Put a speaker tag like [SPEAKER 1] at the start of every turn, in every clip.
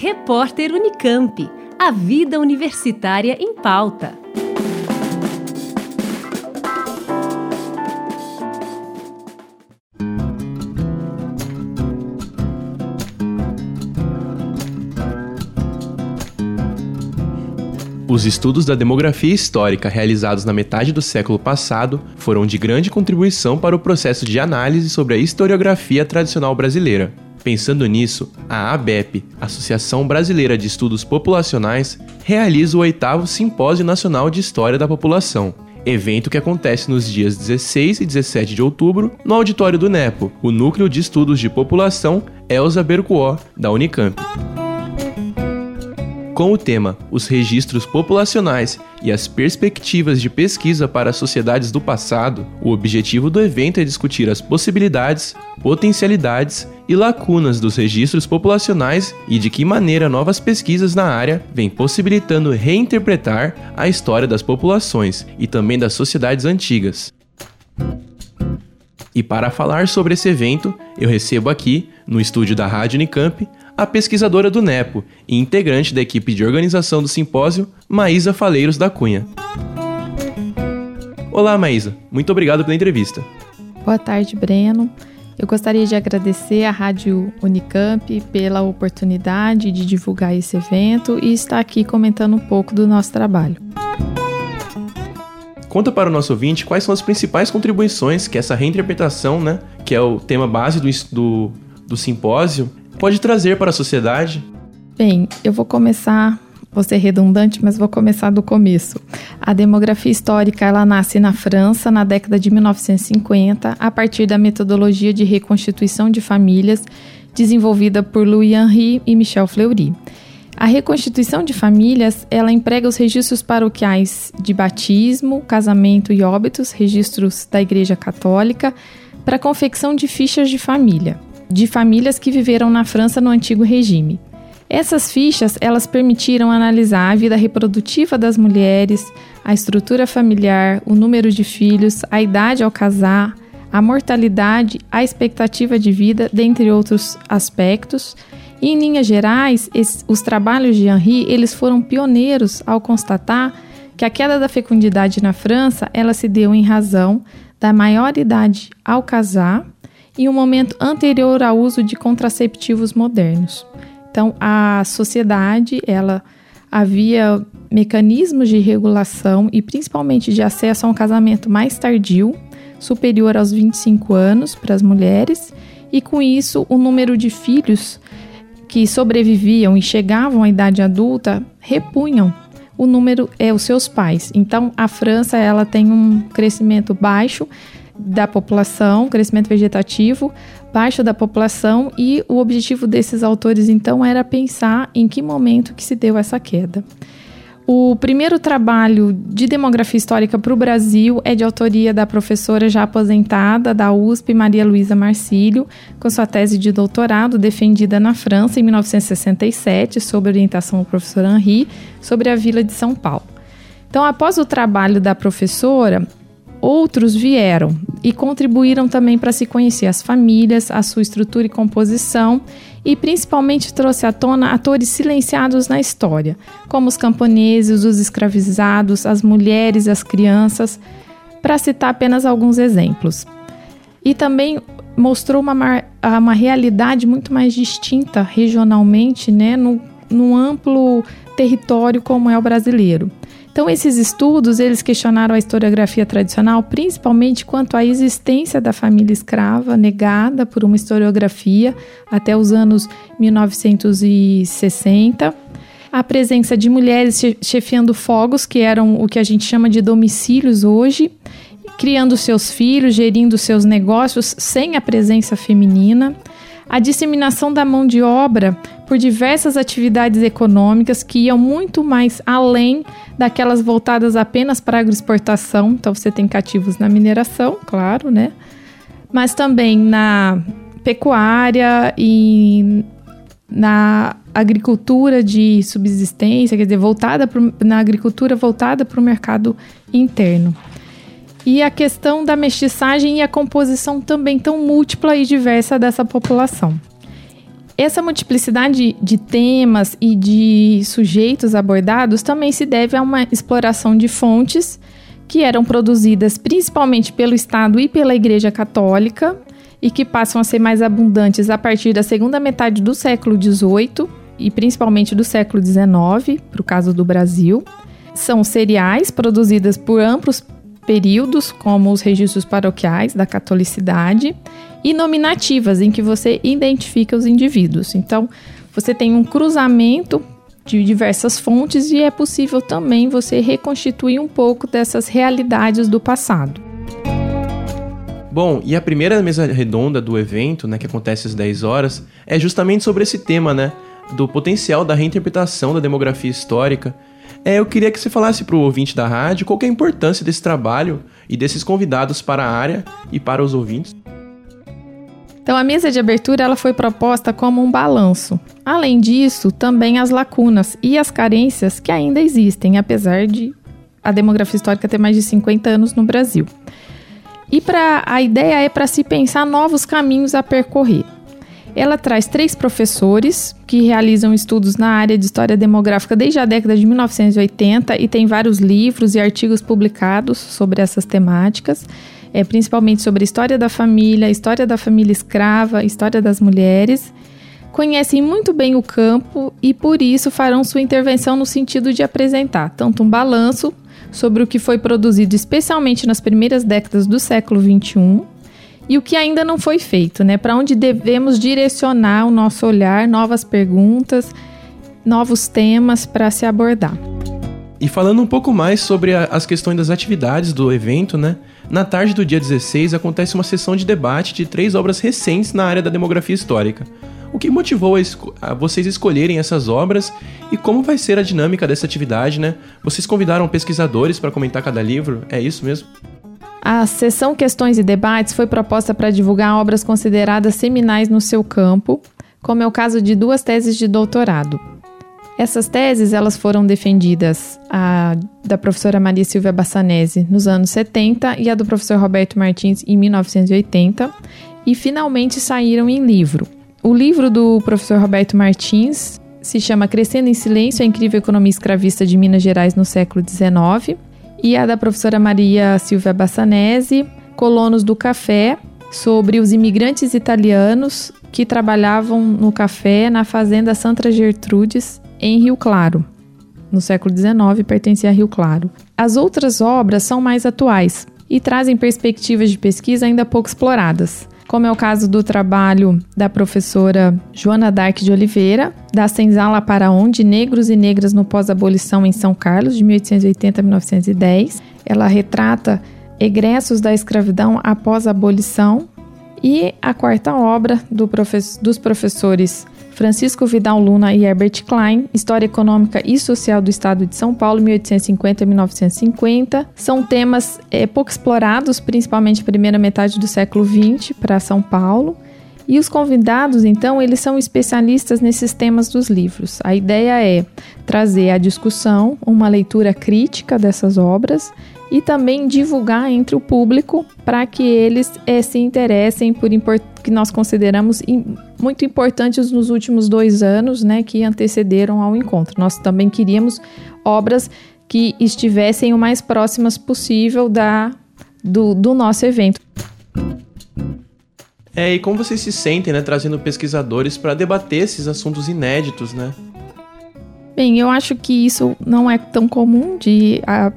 [SPEAKER 1] Repórter Unicamp. A vida universitária em pauta.
[SPEAKER 2] Os estudos da demografia histórica realizados na metade do século passado foram de grande contribuição para o processo de análise sobre a historiografia tradicional brasileira. Pensando nisso, a ABEP, Associação Brasileira de Estudos Populacionais, realiza o oitavo Simpósio Nacional de História da População, evento que acontece nos dias 16 e 17 de outubro no auditório do NEPO, o Núcleo de Estudos de População Elza Bercuó, da Unicamp. Com o tema Os Registros Populacionais e as Perspectivas de Pesquisa para as Sociedades do Passado, o objetivo do evento é discutir as possibilidades, potencialidades e lacunas dos registros populacionais e de que maneira novas pesquisas na área vêm possibilitando reinterpretar a história das populações e também das sociedades antigas. E para falar sobre esse evento, eu recebo aqui, no estúdio da Rádio Unicamp, a pesquisadora do NEPO e integrante da equipe de organização do simpósio, Maísa Faleiros da Cunha. Olá, Maísa. Muito obrigado pela entrevista.
[SPEAKER 3] Boa tarde, Breno. Eu gostaria de agradecer à Rádio Unicamp pela oportunidade de divulgar esse evento e estar aqui comentando um pouco do nosso trabalho.
[SPEAKER 2] Conta para o nosso ouvinte quais são as principais contribuições que essa reinterpretação, né, que é o tema base do, do, do simpósio, pode trazer para a sociedade?
[SPEAKER 3] Bem, eu vou começar, vou ser redundante, mas vou começar do começo. A demografia histórica ela nasce na França na década de 1950 a partir da metodologia de reconstituição de famílias desenvolvida por Louis Henry e Michel Fleury. A reconstituição de famílias, ela emprega os registros paroquiais de batismo, casamento e óbitos, registros da Igreja Católica, para a confecção de fichas de família de famílias que viveram na França no antigo regime. Essas fichas, elas permitiram analisar a vida reprodutiva das mulheres, a estrutura familiar, o número de filhos, a idade ao casar, a mortalidade, a expectativa de vida, dentre outros aspectos. E, em linhas gerais, esses, os trabalhos de Henri, eles foram pioneiros ao constatar que a queda da fecundidade na França, ela se deu em razão da maior idade ao casar em um momento anterior ao uso de contraceptivos modernos. Então, a sociedade, ela havia mecanismos de regulação e principalmente de acesso a um casamento mais tardio, superior aos 25 anos para as mulheres, e com isso o número de filhos que sobreviviam e chegavam à idade adulta repunham o número é os seus pais. Então a França ela tem um crescimento baixo da população, crescimento vegetativo baixo da população e o objetivo desses autores então era pensar em que momento que se deu essa queda. O primeiro trabalho de demografia histórica para o Brasil é de autoria da professora já aposentada da USP, Maria Luísa Marcílio, com sua tese de doutorado defendida na França em 1967, sob orientação do professor Henri, sobre a Vila de São Paulo. Então, após o trabalho da professora, Outros vieram e contribuíram também para se conhecer as famílias, a sua estrutura e composição, e principalmente trouxe à tona atores silenciados na história, como os camponeses, os escravizados, as mulheres as crianças, para citar apenas alguns exemplos. E também mostrou uma, uma realidade muito mais distinta regionalmente, né, no, no amplo território como é o brasileiro. Então, esses estudos, eles questionaram a historiografia tradicional, principalmente quanto à existência da família escrava, negada por uma historiografia até os anos 1960, a presença de mulheres chefiando fogos, que eram o que a gente chama de domicílios hoje, criando seus filhos, gerindo seus negócios sem a presença feminina, a disseminação da mão de obra por diversas atividades econômicas que iam muito mais além daquelas voltadas apenas para a agroexportação. Então você tem cativos na mineração, claro, né? Mas também na pecuária e na agricultura de subsistência, quer dizer, voltada pro, na agricultura voltada para o mercado interno. E a questão da mestiçagem e a composição também tão múltipla e diversa dessa população. Essa multiplicidade de temas e de sujeitos abordados também se deve a uma exploração de fontes que eram produzidas principalmente pelo Estado e pela Igreja Católica e que passam a ser mais abundantes a partir da segunda metade do século XVIII e principalmente do século XIX, para o caso do Brasil. São seriais produzidas por amplos períodos, como os registros paroquiais da catolicidade, e nominativas, em que você identifica os indivíduos. Então, você tem um cruzamento de diversas fontes e é possível também você reconstituir um pouco dessas realidades do passado.
[SPEAKER 2] Bom, e a primeira mesa redonda do evento, né, que acontece às 10 horas, é justamente sobre esse tema, né, do potencial da reinterpretação da demografia histórica. É, eu queria que você falasse para o ouvinte da rádio qual é a importância desse trabalho e desses convidados para a área e para os ouvintes.
[SPEAKER 3] Então a mesa de abertura ela foi proposta como um balanço. Além disso, também as lacunas e as carências que ainda existem, apesar de a demografia histórica ter mais de 50 anos no Brasil. E para a ideia é para se pensar novos caminhos a percorrer. Ela traz três professores que realizam estudos na área de história demográfica desde a década de 1980 e tem vários livros e artigos publicados sobre essas temáticas é, principalmente sobre a história da família, história da família escrava, história das mulheres. Conhecem muito bem o campo e por isso farão sua intervenção no sentido de apresentar tanto um balanço sobre o que foi produzido especialmente nas primeiras décadas do século XXI e o que ainda não foi feito, né? Para onde devemos direcionar o nosso olhar, novas perguntas, novos temas para se abordar.
[SPEAKER 2] E falando um pouco mais sobre a, as questões das atividades do evento, né? Na tarde do dia 16 acontece uma sessão de debate de três obras recentes na área da demografia histórica. O que motivou a, esco a vocês escolherem essas obras e como vai ser a dinâmica dessa atividade, né? Vocês convidaram pesquisadores para comentar cada livro, é isso mesmo?
[SPEAKER 3] A sessão Questões e Debates foi proposta para divulgar obras consideradas seminais no seu campo, como é o caso de duas teses de doutorado. Essas teses elas foram defendidas a da professora Maria Silvia Bassanese nos anos 70 e a do professor Roberto Martins em 1980 e finalmente saíram em livro. O livro do professor Roberto Martins se chama Crescendo em Silêncio: A Incrível Economia Escravista de Minas Gerais no século XIX e a da professora Maria Silvia Bassanese, Colonos do Café, sobre os imigrantes italianos que trabalhavam no café na fazenda Santa Gertrudes em Rio Claro. No século XIX, pertencia a Rio Claro. As outras obras são mais atuais e trazem perspectivas de pesquisa ainda pouco exploradas, como é o caso do trabalho da professora Joana Dark de Oliveira, da Senzala para Onde, Negros e Negras no Pós-Abolição em São Carlos, de 1880 a 1910. Ela retrata egressos da escravidão após a abolição. E a quarta obra do profe dos professores Francisco Vidal Luna e Herbert Klein, História Econômica e Social do Estado de São Paulo, 1850 1950. São temas é, pouco explorados, principalmente primeira metade do século XX para São Paulo. E os convidados, então, eles são especialistas nesses temas dos livros. A ideia é trazer à discussão uma leitura crítica dessas obras e também divulgar entre o público para que eles é, se interessem por que nós consideramos muito importantes nos últimos dois anos, né, que antecederam ao encontro. Nós também queríamos obras que estivessem o mais próximas possível da do, do nosso evento.
[SPEAKER 2] É, e como vocês se sentem, né, trazendo pesquisadores para debater esses assuntos inéditos, né?
[SPEAKER 3] Bem, eu acho que isso não é tão comum de a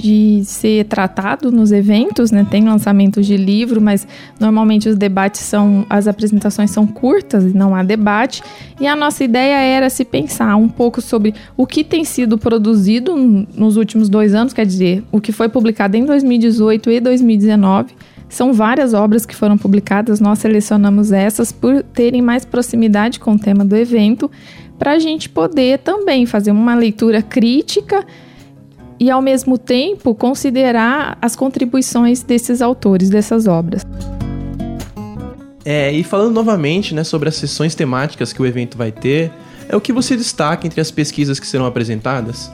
[SPEAKER 3] de ser tratado nos eventos, né? Tem lançamentos de livro, mas normalmente os debates são, as apresentações são curtas e não há debate. E a nossa ideia era se pensar um pouco sobre o que tem sido produzido nos últimos dois anos, quer dizer, o que foi publicado em 2018 e 2019. São várias obras que foram publicadas, nós selecionamos essas por terem mais proximidade com o tema do evento, para a gente poder também fazer uma leitura crítica e, ao mesmo tempo, considerar as contribuições desses autores, dessas obras.
[SPEAKER 2] É, e falando novamente né, sobre as sessões temáticas que o evento vai ter, é o que você destaca entre as pesquisas que serão apresentadas?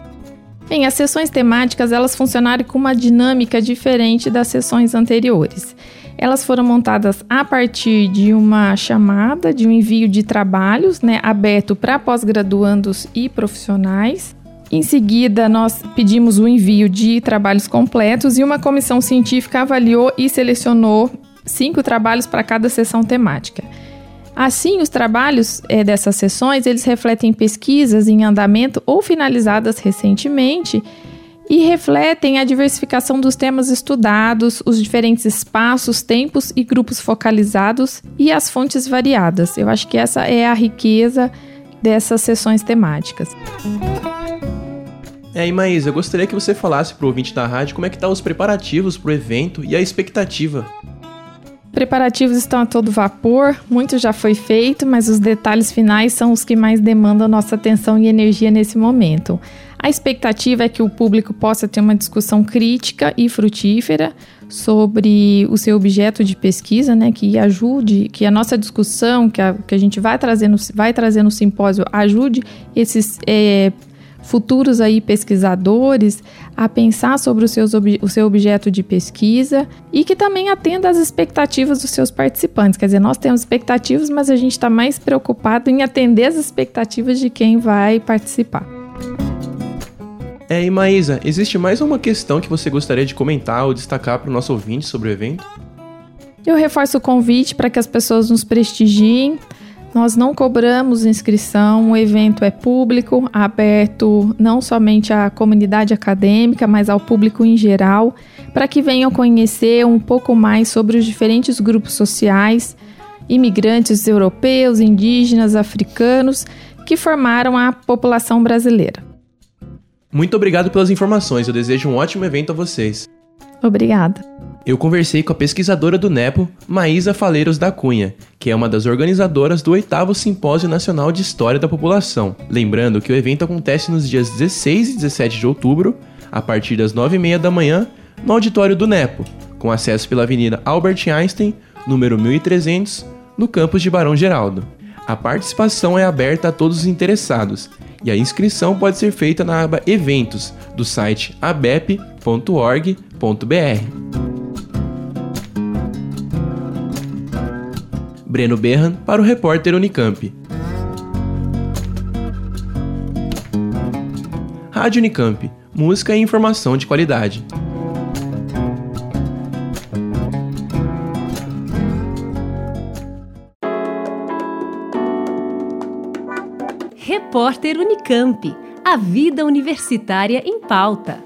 [SPEAKER 3] Bem, as sessões temáticas elas funcionaram com uma dinâmica diferente das sessões anteriores. Elas foram montadas a partir de uma chamada, de um envio de trabalhos, né, aberto para pós-graduandos e profissionais. Em seguida, nós pedimos o envio de trabalhos completos e uma comissão científica avaliou e selecionou cinco trabalhos para cada sessão temática. Assim, os trabalhos é, dessas sessões eles refletem pesquisas em andamento ou finalizadas recentemente e refletem a diversificação dos temas estudados, os diferentes espaços, tempos e grupos focalizados e as fontes variadas. Eu acho que essa é a riqueza dessas sessões temáticas.
[SPEAKER 2] É, e Maísa, eu gostaria que você falasse para o ouvinte da rádio como é que tá os preparativos para o evento e a expectativa.
[SPEAKER 3] Preparativos estão a todo vapor, muito já foi feito, mas os detalhes finais são os que mais demandam nossa atenção e energia nesse momento. A expectativa é que o público possa ter uma discussão crítica e frutífera sobre o seu objeto de pesquisa, né, que ajude, que a nossa discussão, que a, que a gente vai trazer no, vai trazer no simpósio, ajude esses é, futuros aí pesquisadores a pensar sobre os seus, o seu objeto de pesquisa e que também atenda às expectativas dos seus participantes. Quer dizer, nós temos expectativas, mas a gente está mais preocupado em atender as expectativas de quem vai participar.
[SPEAKER 2] É, e Maísa, existe mais uma questão que você gostaria de comentar ou destacar para o nosso ouvinte sobre o evento?
[SPEAKER 3] Eu reforço o convite para que as pessoas nos prestigiem. Nós não cobramos inscrição, o evento é público, aberto não somente à comunidade acadêmica, mas ao público em geral, para que venham conhecer um pouco mais sobre os diferentes grupos sociais, imigrantes europeus, indígenas, africanos, que formaram a população brasileira.
[SPEAKER 2] Muito obrigado pelas informações. Eu desejo um ótimo evento a vocês.
[SPEAKER 3] Obrigada.
[SPEAKER 2] Eu conversei com a pesquisadora do NEPO, Maísa Faleiros da Cunha, que é uma das organizadoras do 8 Simpósio Nacional de História da População. Lembrando que o evento acontece nos dias 16 e 17 de outubro, a partir das 9h30 da manhã, no auditório do NEPO, com acesso pela Avenida Albert Einstein, número 1300, no campus de Barão Geraldo. A participação é aberta a todos os interessados e a inscrição pode ser feita na aba Eventos do site abep.org.br. Breno Berran para o repórter Unicamp. Rádio Unicamp, música e informação de qualidade.
[SPEAKER 1] Repórter Unicamp. A vida universitária em pauta.